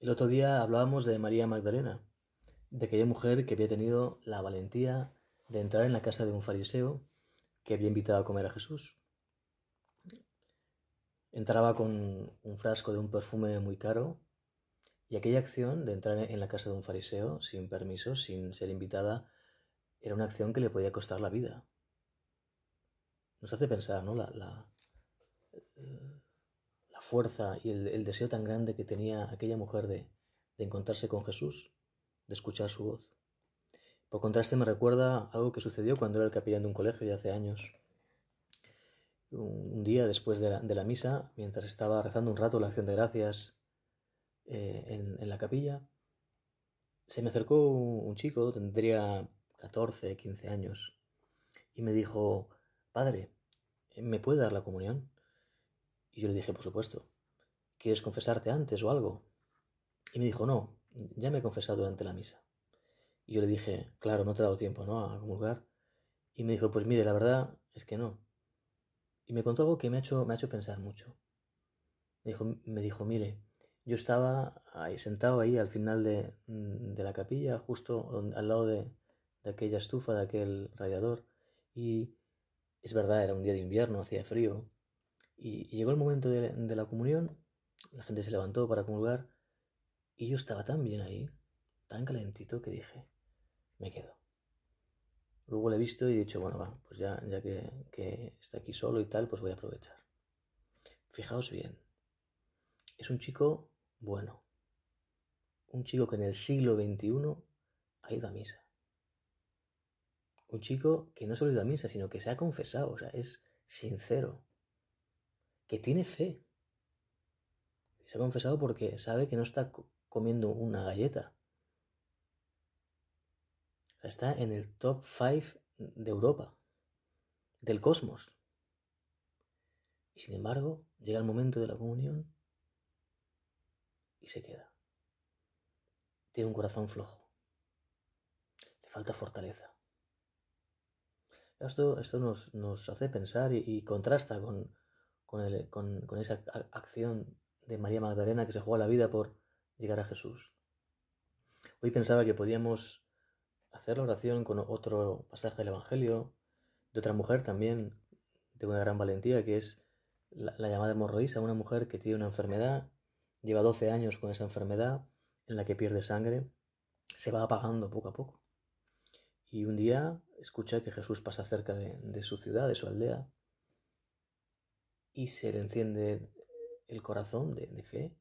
El otro día hablábamos de María Magdalena, de aquella mujer que había tenido la valentía de entrar en la casa de un fariseo que había invitado a comer a Jesús. Entraba con un frasco de un perfume muy caro y aquella acción de entrar en la casa de un fariseo sin permiso, sin ser invitada, era una acción que le podía costar la vida. Nos hace pensar, ¿no? La, la, la fuerza y el, deseo tan grande que tenía aquella mujer de, de encontrarse con Jesús, de escuchar su voz. Por contraste me recuerda algo que sucedió cuando era el capellán de un colegio ya hace años. Un día después de la, misa, mientras estaba rezando un rato la acción de gracias eh, en, en, la capilla, se me acercó un, un chico, tendría 14, 15 años, y me dijo, Padre, ¿me puede dar la comunión? Y yo le dije, por supuesto, ¿quieres confesarte antes o algo? Y me dijo, no, ya me he confesado durante la misa. Y yo le dije, claro, no te he dado tiempo, ¿no? A comulgar. Y me dijo, pues mire, la verdad es que no. Y me contó algo que me ha hecho, me ha hecho pensar mucho. Me dijo, me dijo, mire, yo estaba ahí, sentado ahí al final de, de la capilla, justo al lado de, de, aquella estufa, de aquel radiador. Y es verdad, era un día de invierno, hacía frío. Y, llegó el momento de, de la comunión, la gente se levantó para comulgar. Y yo estaba tan bien ahí, tan calentito, que dije, me quedo. Luego le he visto y he dicho, bueno, va, pues ya, ya que, que, está aquí solo y tal, pues voy a aprovechar. Fijaos bien, es un chico bueno, un chico que en el siglo XXI ha ido a misa. Un chico que no solo ha ido a misa, sino que se ha confesado, o sea, es sincero, que tiene fe. Se ha confesado porque sabe que no está comiendo una galleta, está en el top 5 de Europa, del cosmos. Y sin embargo, llega el momento de la comunión y se queda. Tiene un corazón flojo. Le falta fortaleza. Esto, esto nos, nos, hace pensar y, y contrasta con, con, esa acción de María Magdalena que se juega la vida por llegar a Jesús. Hoy pensaba que podíamos hacer la oración con otro pasaje del Evangelio, de otra mujer también, de una gran valentía, que es la, la llamada hemorroísa, una mujer que tiene una enfermedad, lleva 12 años con esa enfermedad, en la que pierde sangre, se va apagando poco a poco. Y un día escucha que Jesús pasa cerca de su ciudad, de su aldea, y se le enciende el corazón de, fe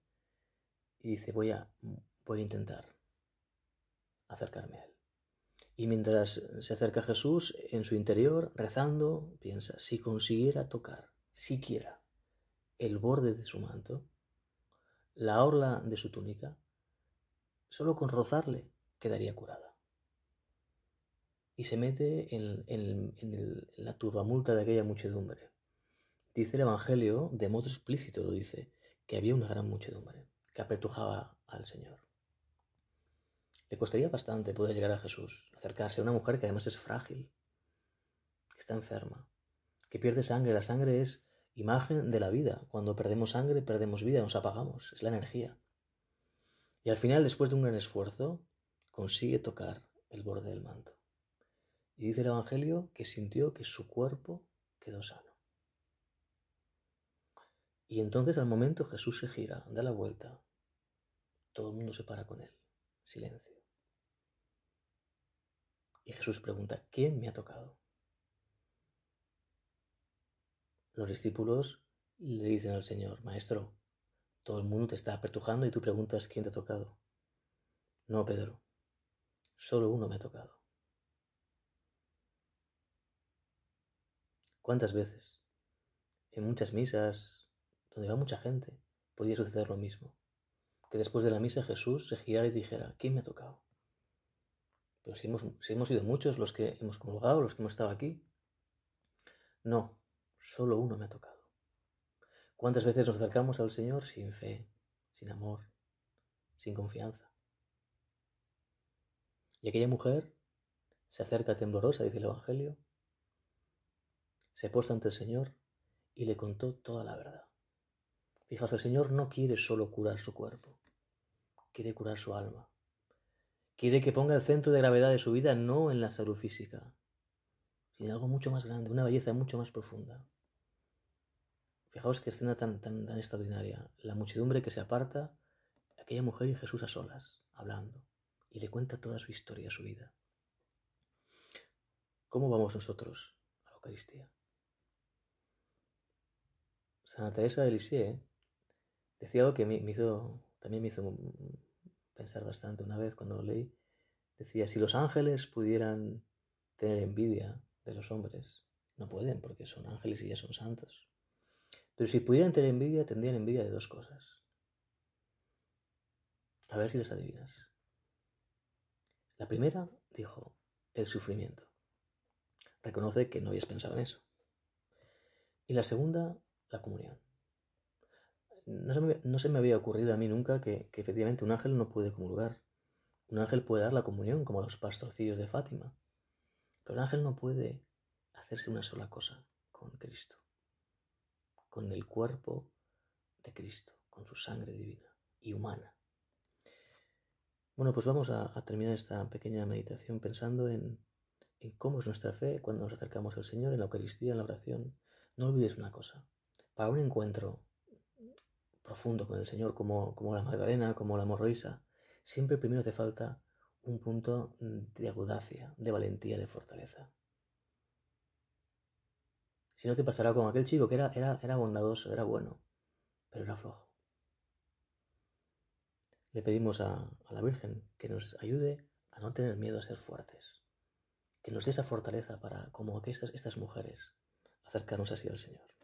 y dice, voy a, voy a intentar acercarme a él. Y mientras se acerca a Jesús en su interior, rezando, piensa, si consiguiera tocar siquiera el borde de su manto, la orla de su túnica, solo con rozarle quedaría curada. Y se mete en, en, en la turbamulta de aquella muchedumbre. Dice el Evangelio, de modo explícito lo dice, que había una gran muchedumbre que apretujaba al Señor. Le costaría bastante poder llegar a Jesús, acercarse a una mujer que además es frágil, que está enferma, que pierde sangre. La sangre es imagen de la vida. Cuando perdemos sangre, perdemos vida, nos apagamos, es la energía. Y al final, después de un gran esfuerzo, consigue tocar el borde del manto. Y dice el Evangelio que sintió que su cuerpo quedó sano. Y entonces al momento Jesús se gira, da la vuelta, todo el mundo se para con él, silencio. Y Jesús pregunta, ¿quién me ha tocado? Los discípulos le dicen al Señor, Maestro, todo el mundo te está apertujando y tú preguntas quién te ha tocado. No, Pedro, solo uno me ha tocado. ¿Cuántas veces? En muchas misas, donde va mucha gente, podía suceder lo mismo. Que después de la misa Jesús se girara y dijera, ¿quién me ha tocado? Pero si hemos, si hemos sido muchos los que hemos comulgado, los que hemos estado aquí. No, solo uno me ha tocado. ¿Cuántas veces nos acercamos al Señor sin fe, sin amor, sin confianza? Y aquella mujer se acerca temblorosa, dice el Evangelio, se posa ante el Señor y le contó toda la verdad. Fijaos, el Señor no quiere solo curar su cuerpo, quiere curar su alma. Quiere que ponga el centro de gravedad de su vida no en la salud física, sino en algo mucho más grande, una belleza mucho más profunda. Fijaos qué escena tan, tan, tan extraordinaria. La muchedumbre que se aparta, aquella mujer y Jesús a solas, hablando, y le cuenta toda su historia, su vida. ¿Cómo vamos nosotros a la Eucaristía? Santa Teresa de Lisieux decía algo que me hizo, también me hizo pensar bastante una vez cuando lo leí. Decía, si los ángeles pudieran tener envidia de los hombres, no pueden porque son ángeles y ya son santos. Pero si pudieran tener envidia, tendrían envidia de dos cosas. A ver si las adivinas. La primera, dijo, el sufrimiento. Reconoce que no habías pensado en eso. Y la segunda, la comunión. No se, me, había ocurrido a mí nunca que, que, efectivamente un ángel no puede comulgar. Un ángel puede dar la comunión, como los pastorcillos de Fátima. Pero un ángel no puede hacerse una sola cosa con Cristo, con el cuerpo de Cristo, con su sangre divina y humana. Bueno, pues vamos a, terminar esta pequeña meditación pensando en, en cómo es nuestra fe cuando nos acercamos al Señor en la Eucaristía, en la oración. No olvides una cosa. Para un encuentro profundo con el Señor, como, como la Magdalena, como la Morroisa, siempre primero hace falta un punto de audacia, de valentía, de fortaleza. Si no te pasará como aquel chico que era, era, era bondadoso, era bueno, pero era flojo. Le pedimos a, la Virgen que nos ayude a no tener miedo a ser fuertes, que nos dé esa fortaleza para, como estas, estas mujeres, acercarnos así al Señor.